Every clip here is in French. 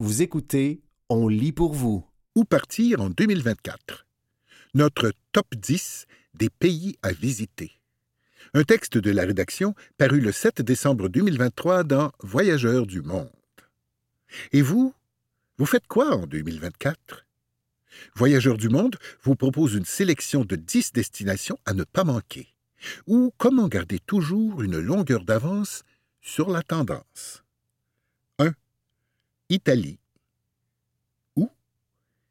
Vous écoutez On lit pour vous. Où partir en 2024 Notre top 10 des pays à visiter. Un texte de la rédaction paru le 7 décembre 2023 dans Voyageurs du monde. Et vous Vous faites quoi en 2024 Voyageurs du monde vous propose une sélection de 10 destinations à ne pas manquer. Ou comment garder toujours une longueur d'avance sur la tendance? 1. Italie. Ou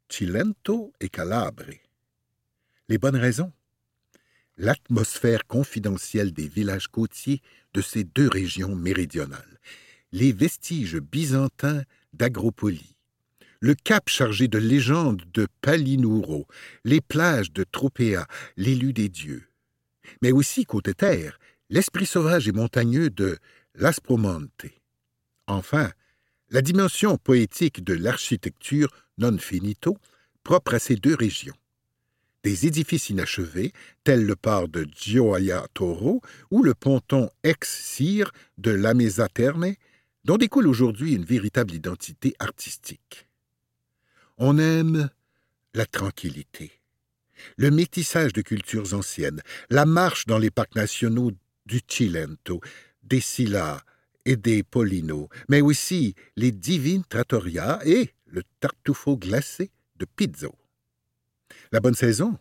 Cilento et Calabre. Les bonnes raisons? L'atmosphère confidentielle des villages côtiers de ces deux régions méridionales. Les vestiges byzantins d'Agropoli. Le cap chargé de légendes de Palinuro, les plages de Tropea, l'élu des dieux. Mais aussi, côté terre, l'esprit sauvage et montagneux de l'Aspromonte. Enfin, la dimension poétique de l'architecture non finito propre à ces deux régions. Des édifices inachevés, tels le port de Gioia Toro ou le ponton ex-cire de la Mesa Terme, dont découle aujourd'hui une véritable identité artistique. On aime la tranquillité, le métissage de cultures anciennes, la marche dans les parcs nationaux du Cilento, des Silla et des Polino, mais aussi les divines trattoria et le tartufo glacé de Pizzo. La bonne saison?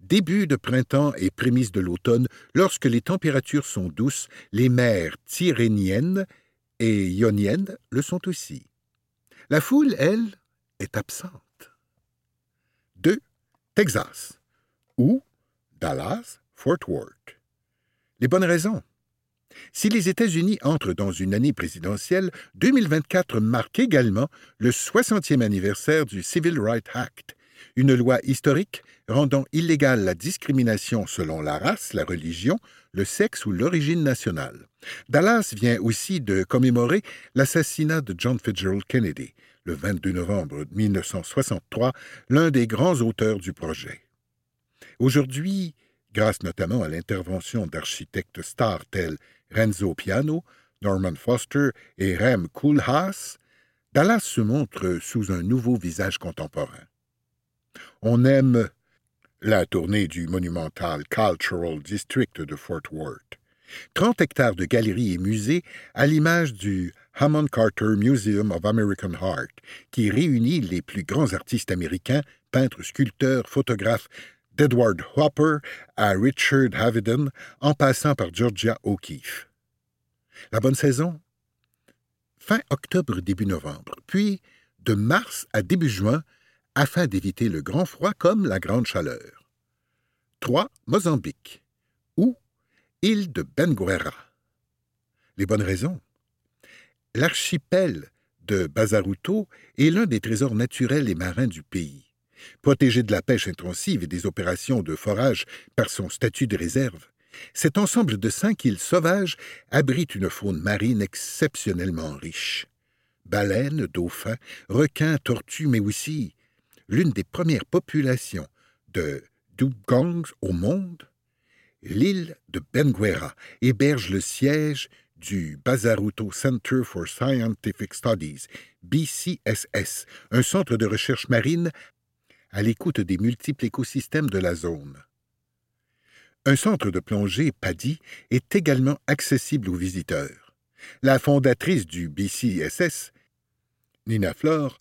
Début de printemps et prémices de l'automne, lorsque les températures sont douces, les mers tyréniennes et ioniennes le sont aussi. La foule, elle, est absente. 2. Texas ou Dallas, Fort Worth. Les bonnes raisons? Si les États-Unis entrent dans une année présidentielle, 2024 marque également le 60e anniversaire du Civil Rights Act, une loi historique rendant illégale la discrimination selon la race, la religion, le sexe ou l'origine nationale. Dallas vient aussi de commémorer l'assassinat de John Fitzgerald Kennedy, le 22 novembre 1963, l'un des grands auteurs du projet. Aujourd'hui, grâce notamment à l'intervention d'architectes stars tels Renzo Piano, Norman Foster et Rem Koolhaas, Dallas se montre sous un nouveau visage contemporain. On aime la tournée du monumental Cultural District de Fort Worth. 30 hectares de galeries et musées à l'image du Hammond Carter Museum of American Art, qui réunit les plus grands artistes américains, peintres, sculpteurs, photographes, d'Edward Hopper à Richard Haviden, en passant par Georgia O'Keeffe. La bonne saison? Fin octobre, début novembre, puis de mars à début juin, afin d'éviter le grand froid comme la grande chaleur. 3. Mozambique ou île de Benguera. Les bonnes raisons? L'archipel de Bazaruto est l'un des trésors naturels et marins du pays. Protégé de la pêche intensive et des opérations de forage par son statut de réserve, cet ensemble de cinq îles sauvages abrite une faune marine exceptionnellement riche. Baleines, dauphins, requins, tortues, mais aussi l'une des premières populations de dugongs au monde, l'île de Benguera héberge le siège du Bazaruto Center for Scientific Studies, BCSS, un centre de recherche marine à l'écoute des multiples écosystèmes de la zone. Un centre de plongée, PADI, est également accessible aux visiteurs. La fondatrice du BCSS, Nina Flore,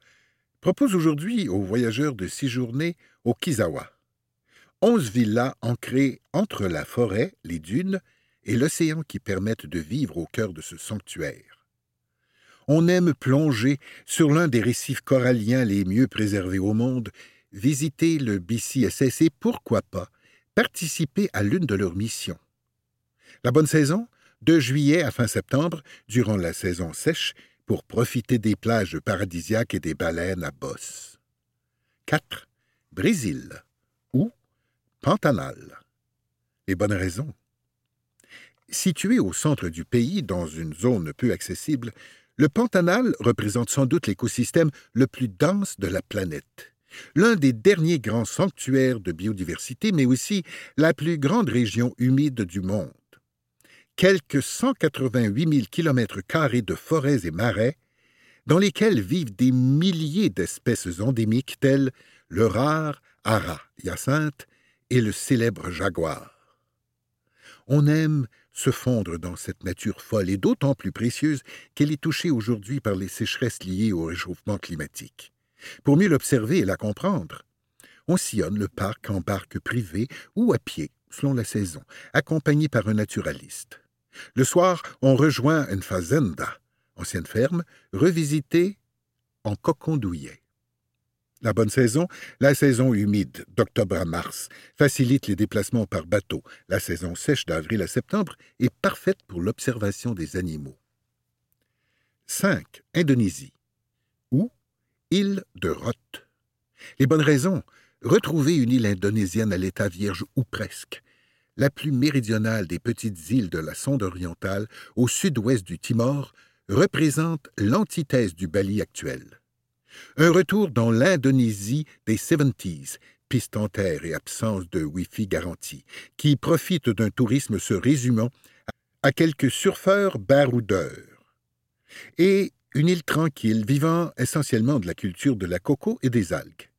propose aujourd'hui aux voyageurs de séjourner au Kizawa. Onze villas ancrées entre la forêt, les dunes et l'océan qui permettent de vivre au cœur de ce sanctuaire. On aime plonger sur l'un des récifs coralliens les mieux préservés au monde visiter le BCSS et pourquoi pas participer à l'une de leurs missions. La bonne saison, de juillet à fin septembre, durant la saison sèche, pour profiter des plages paradisiaques et des baleines à bosse. 4. Brésil ou Pantanal. Les bonnes raisons. Situé au centre du pays, dans une zone peu accessible, le Pantanal représente sans doute l'écosystème le plus dense de la planète l'un des derniers grands sanctuaires de biodiversité, mais aussi la plus grande région humide du monde. Quelques 188 000 kilomètres carrés de forêts et marais, dans lesquelles vivent des milliers d'espèces endémiques telles le rare ara hyacinthe et le célèbre jaguar. On aime se fondre dans cette nature folle et d'autant plus précieuse qu'elle est touchée aujourd'hui par les sécheresses liées au réchauffement climatique. Pour mieux l'observer et la comprendre, on sillonne le parc en barque privée ou à pied, selon la saison, accompagné par un naturaliste. Le soir, on rejoint une fazenda, ancienne ferme, revisitée en cocon douillet. La bonne saison, la saison humide d'octobre à mars, facilite les déplacements par bateau. La saison sèche d'avril à septembre est parfaite pour l'observation des animaux. 5. Indonésie. Île de Roth. Les bonnes raisons? Retrouver une île indonésienne à l'état vierge ou presque. La plus méridionale des petites îles de la sonde orientale, au sud-ouest du Timor, représente l'antithèse du Bali actuel. Un retour dans l'Indonésie des 70s, piste en terre et absence de Wi-Fi garantie, qui profite d'un tourisme se résumant à quelques surfeurs baroudeurs. Et une île tranquille vivant essentiellement de la culture de la coco et des algues.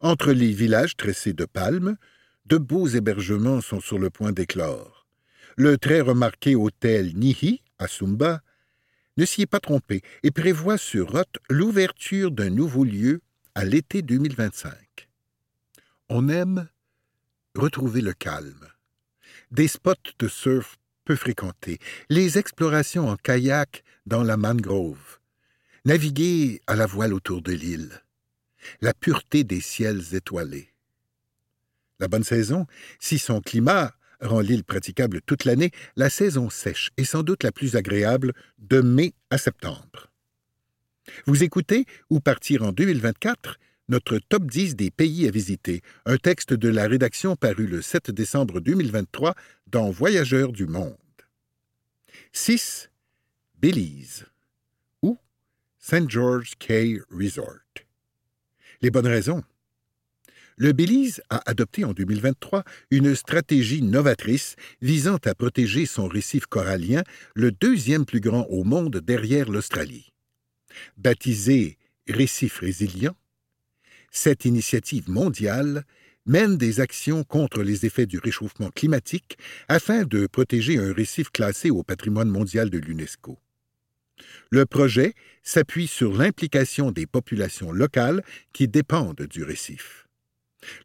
Entre les villages tressés de palmes, de beaux hébergements sont sur le point d'éclore. Le très remarqué hôtel Nihi, à Sumba, ne s'y est pas trompé et prévoit sur Roth l'ouverture d'un nouveau lieu à l'été 2025. On aime retrouver le calme. Des spots de surf peu fréquentés, les explorations en kayak dans la mangrove, naviguer à la voile autour de l'île, la pureté des ciels étoilés. La bonne saison, si son climat rend l'île praticable toute l'année, la saison sèche est sans doute la plus agréable de mai à septembre. Vous écoutez ou partir en 2024 notre top 10 des pays à visiter, un texte de la rédaction paru le 7 décembre 2023 dans Voyageurs du Monde. 6. Belize ou St. George Cay Resort. Les bonnes raisons le Belize a adopté en 2023 une stratégie novatrice visant à protéger son récif corallien, le deuxième plus grand au monde derrière l'Australie. Baptisé Récif résilient, cette initiative mondiale mène des actions contre les effets du réchauffement climatique afin de protéger un récif classé au patrimoine mondial de l'UNESCO. Le projet s'appuie sur l'implication des populations locales qui dépendent du récif.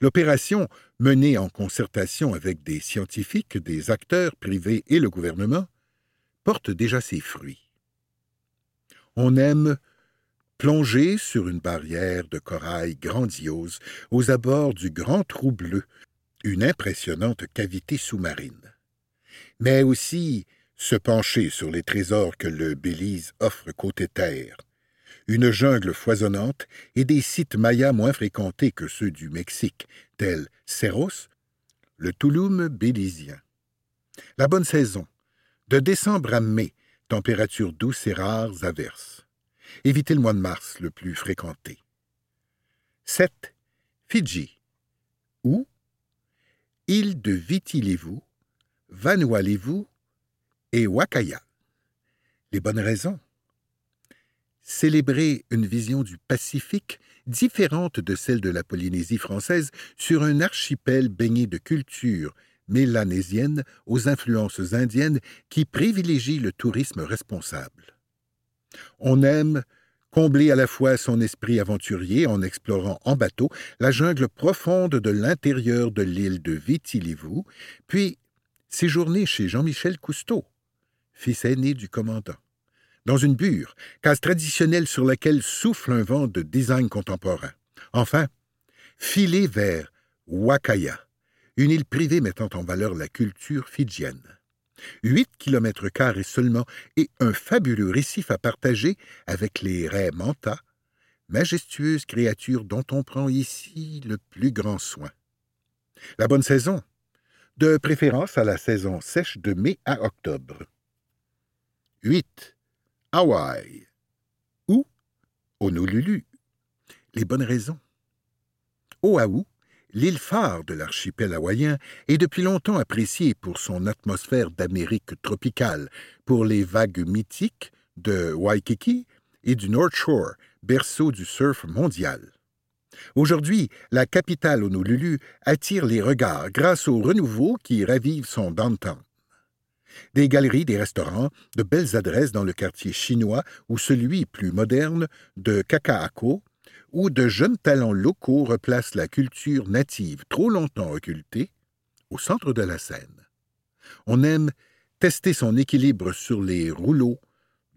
L'opération, menée en concertation avec des scientifiques, des acteurs privés et le gouvernement, porte déjà ses fruits. On aime plonger sur une barrière de corail grandiose aux abords du Grand Trou Bleu, une impressionnante cavité sous-marine. Mais aussi se pencher sur les trésors que le Belize offre côté terre, une jungle foisonnante et des sites mayas moins fréquentés que ceux du Mexique, tels Cerros, le Tulum bélisien. La bonne saison, de décembre à mai, températures douces et rares averses. Évitez le mois de mars, le plus fréquenté. 7. Fidji, ou île de Viti Vanuatu et Wakaya. Les bonnes raisons célébrer une vision du Pacifique différente de celle de la Polynésie française sur un archipel baigné de cultures mélanésiennes aux influences indiennes qui privilégie le tourisme responsable. On aime combler à la fois son esprit aventurier en explorant en bateau la jungle profonde de l'intérieur de l'île de Viti puis séjourner chez Jean-Michel Cousteau, fils aîné du commandant dans une bure, case traditionnelle sur laquelle souffle un vent de design contemporain. Enfin, filer vers Wakaya, une île privée mettant en valeur la culture fidjienne. Huit kilomètres carrés seulement et un fabuleux récif à partager avec les raies manta, majestueuses créatures dont on prend ici le plus grand soin. La bonne saison, de préférence à la saison sèche de mai à octobre. 8. Hawaï ou Honolulu. Les bonnes raisons. Oahu, l'île phare de l'archipel hawaïen, est depuis longtemps appréciée pour son atmosphère d'Amérique tropicale, pour les vagues mythiques de Waikiki et du North Shore, berceau du surf mondial. Aujourd'hui, la capitale Honolulu attire les regards grâce au renouveau qui ravive son downtown. Des galeries, des restaurants, de belles adresses dans le quartier chinois ou celui plus moderne de Kakaako, où de jeunes talents locaux replacent la culture native trop longtemps occultée au centre de la scène. On aime tester son équilibre sur les rouleaux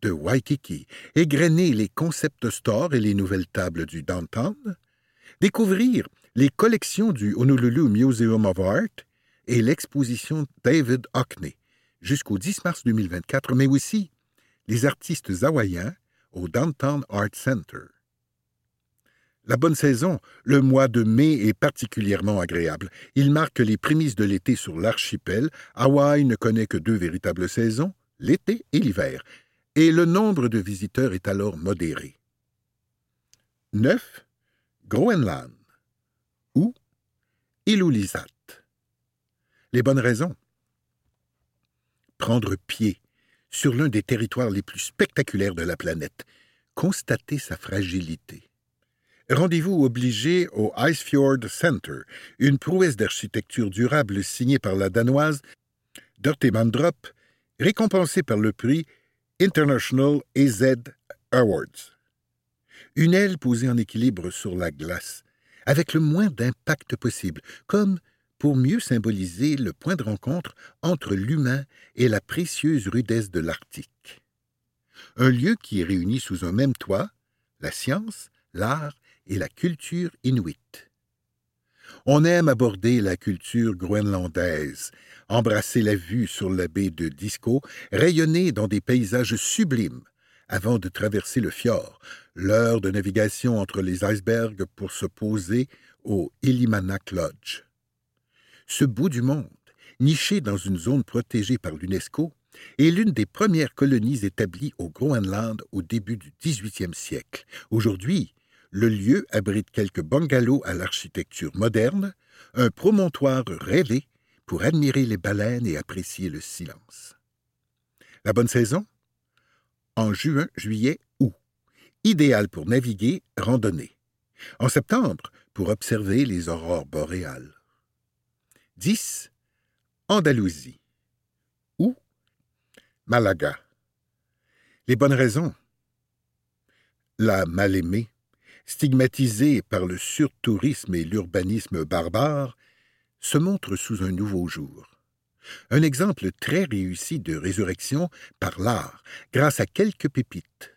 de Waikiki, égrener les concept stores et les nouvelles tables du downtown, découvrir les collections du Honolulu Museum of Art et l'exposition David Hockney jusqu'au 10 mars 2024, mais aussi les artistes hawaïens au Downtown Art Center. La bonne saison, le mois de mai est particulièrement agréable. Il marque les prémices de l'été sur l'archipel. Hawaï ne connaît que deux véritables saisons, l'été et l'hiver, et le nombre de visiteurs est alors modéré. 9. Groenland ou Ilulisat. Les bonnes raisons. Prendre pied sur l'un des territoires les plus spectaculaires de la planète, constater sa fragilité Rendez-vous obligé au Icefjord Center, une prouesse d'architecture durable signée par la Danoise Dorte Mandrup, récompensée par le prix International AZ Awards. Une aile posée en équilibre sur la glace, avec le moins d'impact possible, comme pour mieux symboliser le point de rencontre entre l'humain et la précieuse rudesse de l'Arctique. Un lieu qui réunit sous un même toit la science, l'art et la culture inuite. On aime aborder la culture groenlandaise, embrasser la vue sur la baie de Disco, rayonner dans des paysages sublimes, avant de traverser le fjord, l'heure de navigation entre les icebergs pour se poser au Illimanak Lodge. Ce bout du monde, niché dans une zone protégée par l'UNESCO, est l'une des premières colonies établies au Groenland au début du XVIIIe siècle. Aujourd'hui, le lieu abrite quelques bungalows à l'architecture moderne, un promontoire rêvé pour admirer les baleines et apprécier le silence. La bonne saison? En juin, juillet, août. Idéal pour naviguer, randonner. En septembre, pour observer les aurores boréales. 10. Andalousie. Ou Malaga. Les bonnes raisons. La mal-aimée, stigmatisé par le surtourisme et l'urbanisme barbare, se montre sous un nouveau jour. Un exemple très réussi de résurrection par l'art, grâce à quelques pépites.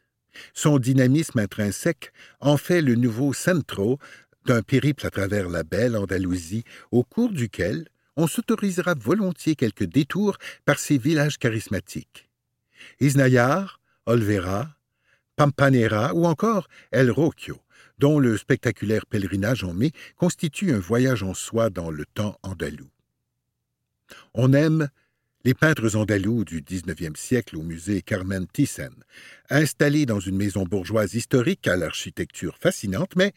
Son dynamisme intrinsèque en fait le nouveau centro d'un périple à travers la belle Andalousie, au cours duquel on s'autorisera volontiers quelques détours par ses villages charismatiques. Isnayar, Olvera, Pampanera ou encore El Rocchio, dont le spectaculaire pèlerinage en mai constitue un voyage en soi dans le temps andalou. On aime les peintres andalous du XIXe siècle au musée Carmen Thyssen, installés dans une maison bourgeoise historique à l'architecture fascinante, mais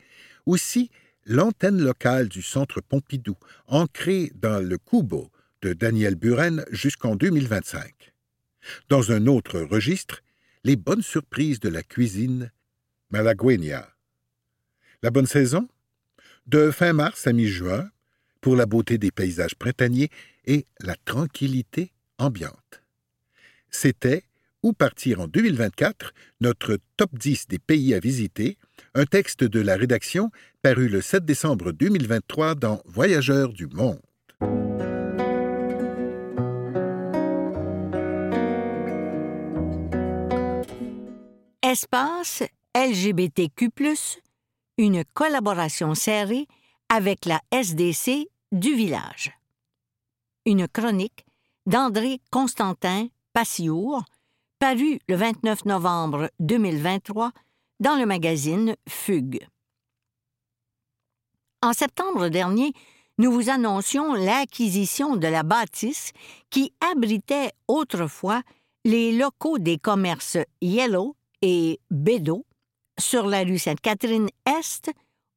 aussi l'antenne locale du Centre Pompidou, ancrée dans le Kubo de Daniel Buren jusqu'en 2025. Dans un autre registre, les bonnes surprises de la cuisine malagueña. La bonne saison? De fin mars à mi-juin, pour la beauté des paysages printaniers et la tranquillité ambiante. C'était Où partir en 2024, notre top 10 des pays à visiter, un texte de la rédaction paru le 7 décembre 2023 dans Voyageurs du monde. Espace LGBTQ, une collaboration serrée avec la SDC du village. Une chronique d'André Constantin Passiour, parue le 29 novembre 2023 dans le magazine Fugue. En septembre dernier, nous vous annoncions l'acquisition de la bâtisse qui abritait autrefois les locaux des commerces Yellow et Bédo sur la rue Sainte-Catherine-Est,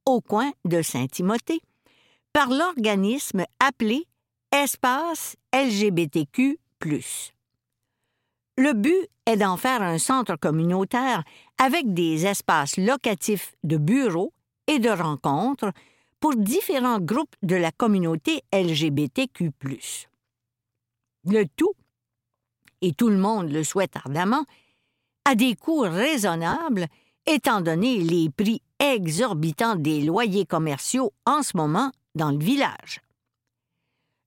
au coin de Saint-Timothée, par l'organisme appelé Espace LGBTQ. Le but est d'en faire un centre communautaire avec des espaces locatifs de bureaux et de rencontres pour différents groupes de la communauté LGBTQ. Le tout, et tout le monde le souhaite ardemment, à des coûts raisonnables étant donné les prix exorbitants des loyers commerciaux en ce moment dans le village.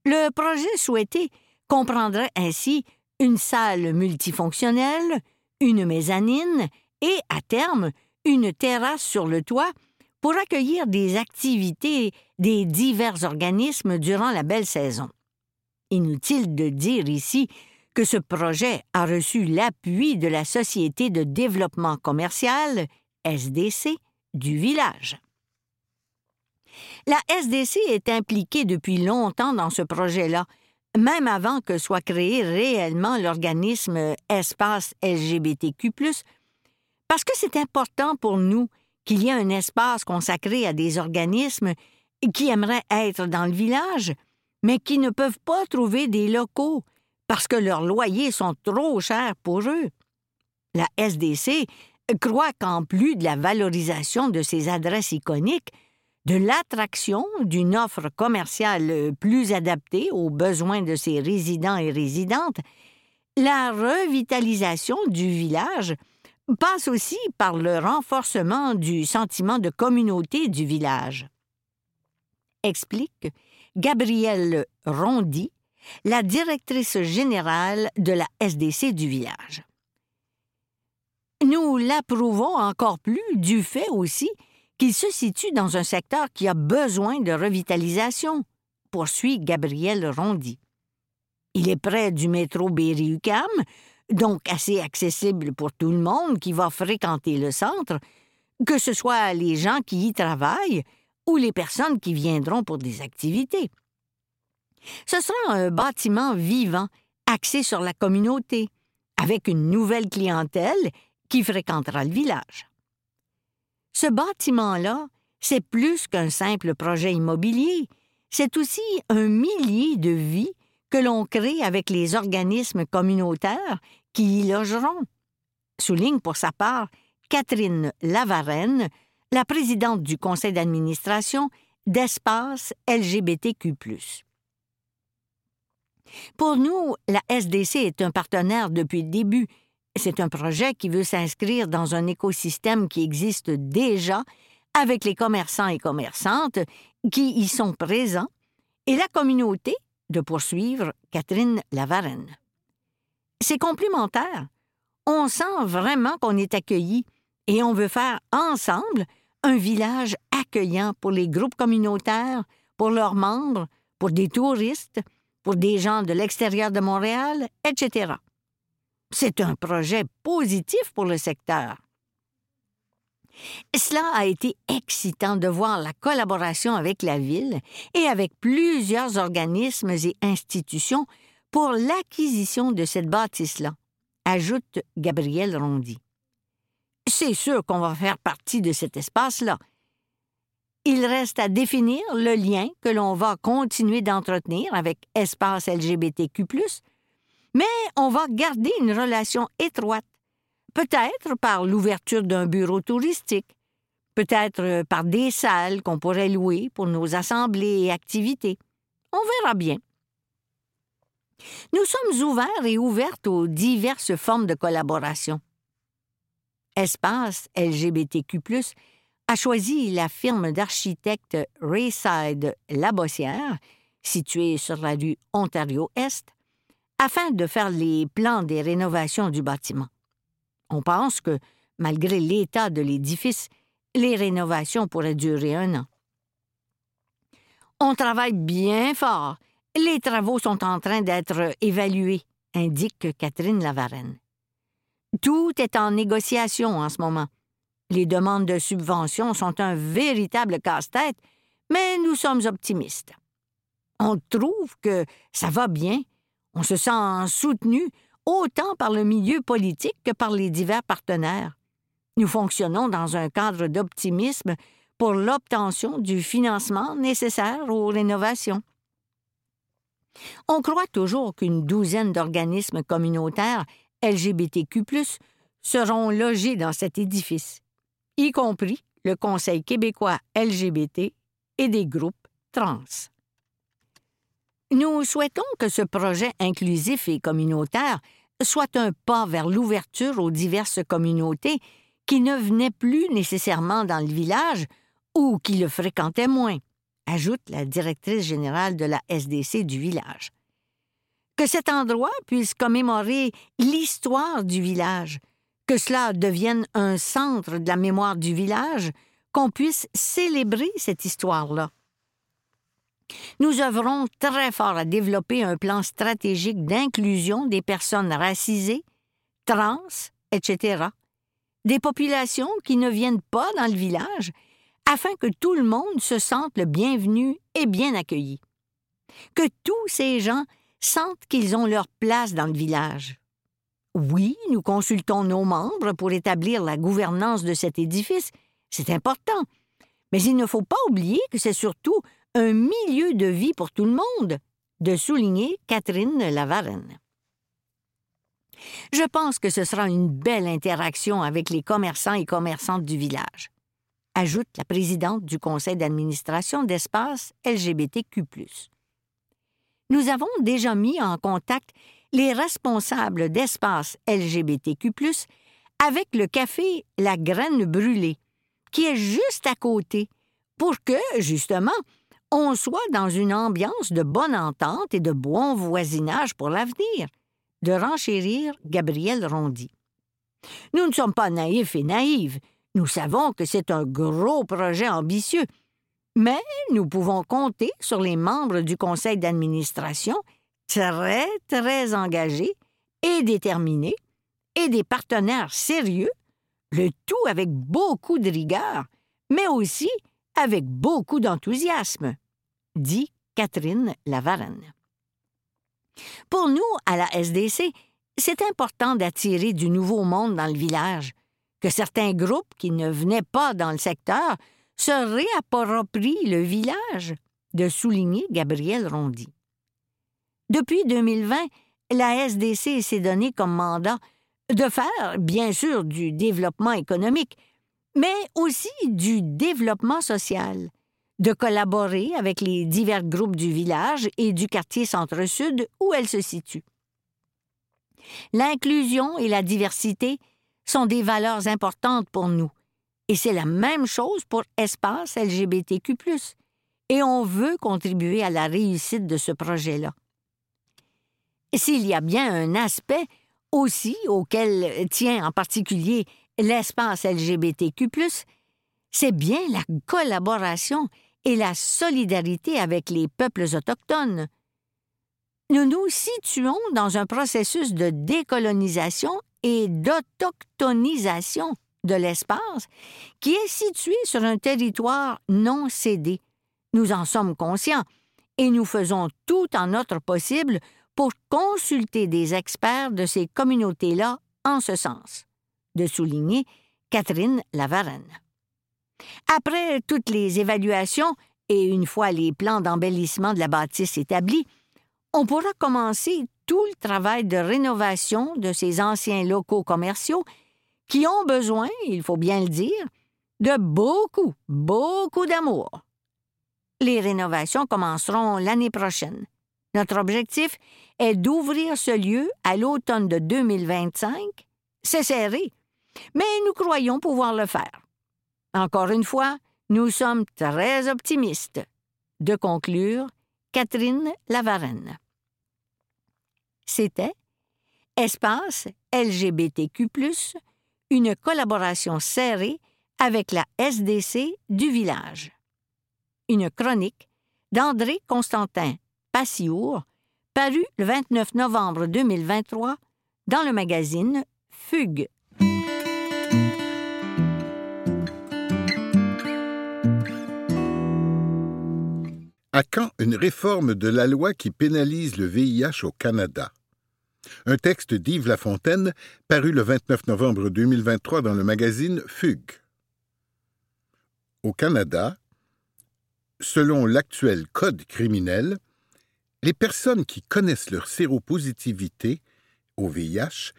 Le projet souhaité comprendrait ainsi une salle multifonctionnelle, une mezzanine et, à terme, une terrasse sur le toit pour accueillir des activités des divers organismes durant la belle saison. Inutile de dire ici que ce projet a reçu l'appui de la Société de développement commercial, SDC, du village. La SDC est impliquée depuis longtemps dans ce projet-là, même avant que soit créé réellement l'organisme Espace LGBTQ, parce que c'est important pour nous qu'il y ait un espace consacré à des organismes qui aimeraient être dans le village, mais qui ne peuvent pas trouver des locaux parce que leurs loyers sont trop chers pour eux. La SDC croit qu'en plus de la valorisation de ces adresses iconiques, de l'attraction d'une offre commerciale plus adaptée aux besoins de ses résidents et résidentes, la revitalisation du village passe aussi par le renforcement du sentiment de communauté du village. Explique Gabrielle Rondy, la directrice générale de la SDC du village. Nous l'approuvons encore plus du fait aussi qu'il se situe dans un secteur qui a besoin de revitalisation, poursuit Gabriel Rondy. Il est près du métro Berry-UQAM, donc assez accessible pour tout le monde qui va fréquenter le centre, que ce soit les gens qui y travaillent ou les personnes qui viendront pour des activités. Ce sera un bâtiment vivant, axé sur la communauté, avec une nouvelle clientèle qui fréquentera le village. Ce bâtiment-là, c'est plus qu'un simple projet immobilier, c'est aussi un millier de vies que l'on crée avec les organismes communautaires qui y logeront. Souligne pour sa part Catherine Lavarenne, la présidente du conseil d'administration d'Espace LGBTQ. Pour nous, la SDC est un partenaire depuis le début. C'est un projet qui veut s'inscrire dans un écosystème qui existe déjà avec les commerçants et commerçantes qui y sont présents et la communauté de poursuivre Catherine Lavarenne. C'est complémentaire. On sent vraiment qu'on est accueilli et on veut faire ensemble un village accueillant pour les groupes communautaires, pour leurs membres, pour des touristes, pour des gens de l'extérieur de Montréal, etc. C'est un projet positif pour le secteur. Cela a été excitant de voir la collaboration avec la Ville et avec plusieurs organismes et institutions pour l'acquisition de cette bâtisse-là, ajoute Gabriel Rondy. C'est sûr qu'on va faire partie de cet espace-là, il reste à définir le lien que l'on va continuer d'entretenir avec Espace LGBTQ, mais on va garder une relation étroite, peut-être par l'ouverture d'un bureau touristique, peut-être par des salles qu'on pourrait louer pour nos assemblées et activités. On verra bien. Nous sommes ouverts et ouvertes aux diverses formes de collaboration. Espace LGBTQ, a choisi la firme d'architectes Rayside Labossière, située sur la rue Ontario-Est, afin de faire les plans des rénovations du bâtiment. On pense que, malgré l'état de l'édifice, les rénovations pourraient durer un an. On travaille bien fort. Les travaux sont en train d'être évalués, indique Catherine Lavarenne. Tout est en négociation en ce moment. Les demandes de subventions sont un véritable casse-tête, mais nous sommes optimistes. On trouve que ça va bien, on se sent soutenu autant par le milieu politique que par les divers partenaires. Nous fonctionnons dans un cadre d'optimisme pour l'obtention du financement nécessaire aux rénovations. On croit toujours qu'une douzaine d'organismes communautaires LGBTQ, seront logés dans cet édifice, y compris le Conseil québécois LGBT et des groupes trans. Nous souhaitons que ce projet inclusif et communautaire soit un pas vers l'ouverture aux diverses communautés qui ne venaient plus nécessairement dans le village ou qui le fréquentaient moins, ajoute la directrice générale de la SDC du village. Que cet endroit puisse commémorer l'histoire du village, que cela devienne un centre de la mémoire du village, qu'on puisse célébrer cette histoire-là. Nous œuvrons très fort à développer un plan stratégique d'inclusion des personnes racisées, trans, etc., des populations qui ne viennent pas dans le village, afin que tout le monde se sente le bienvenu et bien accueilli. Que tous ces gens sentent qu'ils ont leur place dans le village. Oui, nous consultons nos membres pour établir la gouvernance de cet édifice, c'est important, mais il ne faut pas oublier que c'est surtout un milieu de vie pour tout le monde, de souligner Catherine Lavarenne. Je pense que ce sera une belle interaction avec les commerçants et commerçantes du village, ajoute la présidente du conseil d'administration d'espace LGBTQ. Nous avons déjà mis en contact les responsables d'espace LGBTQ, avec le café La Graine Brûlée, qui est juste à côté, pour que, justement, on soit dans une ambiance de bonne entente et de bon voisinage pour l'avenir, de renchérir Gabriel Rondy. Nous ne sommes pas naïfs et naïves. Nous savons que c'est un gros projet ambitieux, mais nous pouvons compter sur les membres du conseil d'administration très, très engagés et déterminés, et des partenaires sérieux, le tout avec beaucoup de rigueur, mais aussi avec beaucoup d'enthousiasme dit Catherine Lavarenne. Pour nous, à la SDC, c'est important d'attirer du nouveau monde dans le village, que certains groupes qui ne venaient pas dans le secteur se réapproprient le village, de souligner Gabriel Rondy. Depuis 2020, la SDC s'est donné comme mandat de faire, bien sûr, du développement économique, mais aussi du développement social, de collaborer avec les divers groupes du village et du quartier centre-sud où elle se situe. L'inclusion et la diversité sont des valeurs importantes pour nous, et c'est la même chose pour Espace LGBTQ, et on veut contribuer à la réussite de ce projet-là. S'il y a bien un aspect aussi auquel tient en particulier l'espace LGBTQ, c'est bien la collaboration et la solidarité avec les peuples autochtones. Nous nous situons dans un processus de décolonisation et d'autochtonisation de l'espace qui est situé sur un territoire non cédé. Nous en sommes conscients et nous faisons tout en notre possible pour consulter des experts de ces communautés-là en ce sens, de souligner Catherine Lavarenne. Après toutes les évaluations et une fois les plans d'embellissement de la bâtisse établis, on pourra commencer tout le travail de rénovation de ces anciens locaux commerciaux qui ont besoin, il faut bien le dire, de beaucoup, beaucoup d'amour. Les rénovations commenceront l'année prochaine. Notre objectif est d'ouvrir ce lieu à l'automne de 2025. C'est serré, mais nous croyons pouvoir le faire. Encore une fois, nous sommes très optimistes. De conclure, Catherine Lavarenne. C'était Espace LGBTQ, une collaboration serrée avec la SDC du village. Une chronique d'André Constantin Passiour, parue le 29 novembre 2023 dans le magazine Fugue. À quand une réforme de la loi qui pénalise le VIH au Canada? Un texte d'Yves Lafontaine paru le 29 novembre 2023 dans le magazine Fugue. Au Canada, selon l'actuel code criminel, les personnes qui connaissent leur séropositivité au VIH,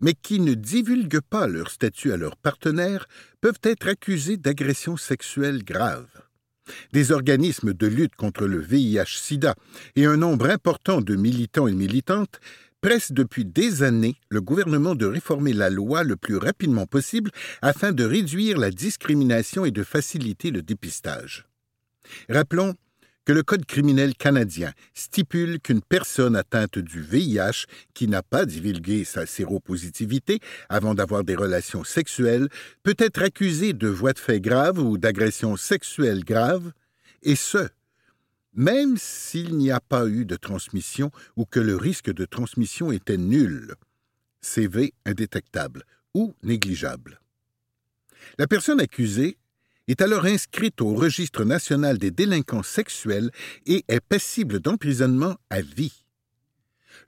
mais qui ne divulguent pas leur statut à leurs partenaires peuvent être accusés d'agressions sexuelles graves. Des organismes de lutte contre le VIH-Sida et un nombre important de militants et militantes pressent depuis des années le gouvernement de réformer la loi le plus rapidement possible afin de réduire la discrimination et de faciliter le dépistage. Rappelons que le Code criminel canadien stipule qu'une personne atteinte du VIH qui n'a pas divulgué sa séropositivité avant d'avoir des relations sexuelles peut être accusée de voies de fait graves ou d'agression sexuelle grave, et ce, même s'il n'y a pas eu de transmission ou que le risque de transmission était nul, CV indétectable ou négligeable. La personne accusée est alors inscrite au registre national des délinquants sexuels et est passible d'emprisonnement à vie.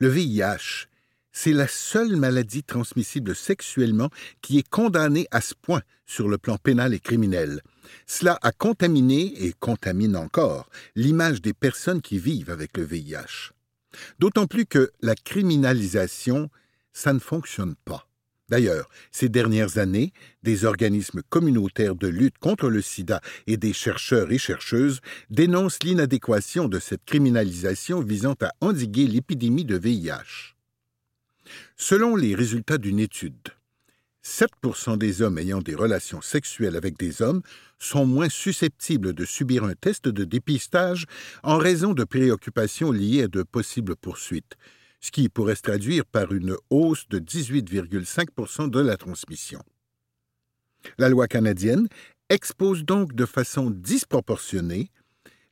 Le VIH, c'est la seule maladie transmissible sexuellement qui est condamnée à ce point sur le plan pénal et criminel. Cela a contaminé et contamine encore l'image des personnes qui vivent avec le VIH. D'autant plus que la criminalisation, ça ne fonctionne pas. D'ailleurs, ces dernières années, des organismes communautaires de lutte contre le sida et des chercheurs et chercheuses dénoncent l'inadéquation de cette criminalisation visant à endiguer l'épidémie de VIH. Selon les résultats d'une étude, 7 des hommes ayant des relations sexuelles avec des hommes sont moins susceptibles de subir un test de dépistage en raison de préoccupations liées à de possibles poursuites, ce qui pourrait se traduire par une hausse de 18,5 de la transmission. La loi canadienne expose donc de façon disproportionnée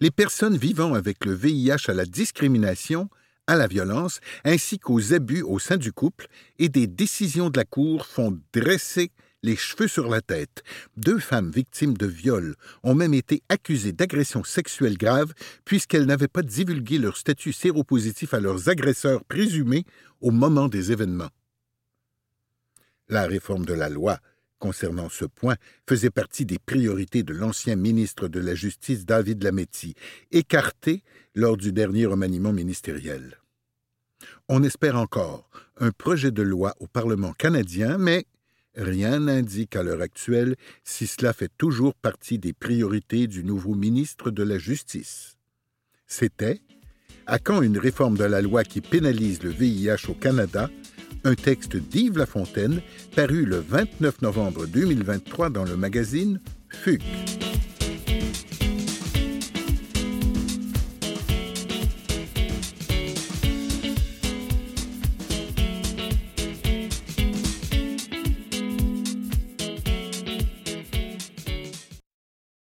les personnes vivant avec le VIH à la discrimination, à la violence, ainsi qu'aux abus au sein du couple, et des décisions de la Cour font dresser les cheveux sur la tête. Deux femmes victimes de viol ont même été accusées d'agressions sexuelles graves puisqu'elles n'avaient pas divulgué leur statut séropositif à leurs agresseurs présumés au moment des événements. La réforme de la loi concernant ce point faisait partie des priorités de l'ancien ministre de la Justice David Lametti, écarté lors du dernier remaniement ministériel. On espère encore un projet de loi au Parlement canadien, mais Rien n'indique à l'heure actuelle si cela fait toujours partie des priorités du nouveau ministre de la Justice. C'était À quand une réforme de la loi qui pénalise le VIH au Canada? Un texte d'Yves Lafontaine paru le 29 novembre 2023 dans le magazine Fugue.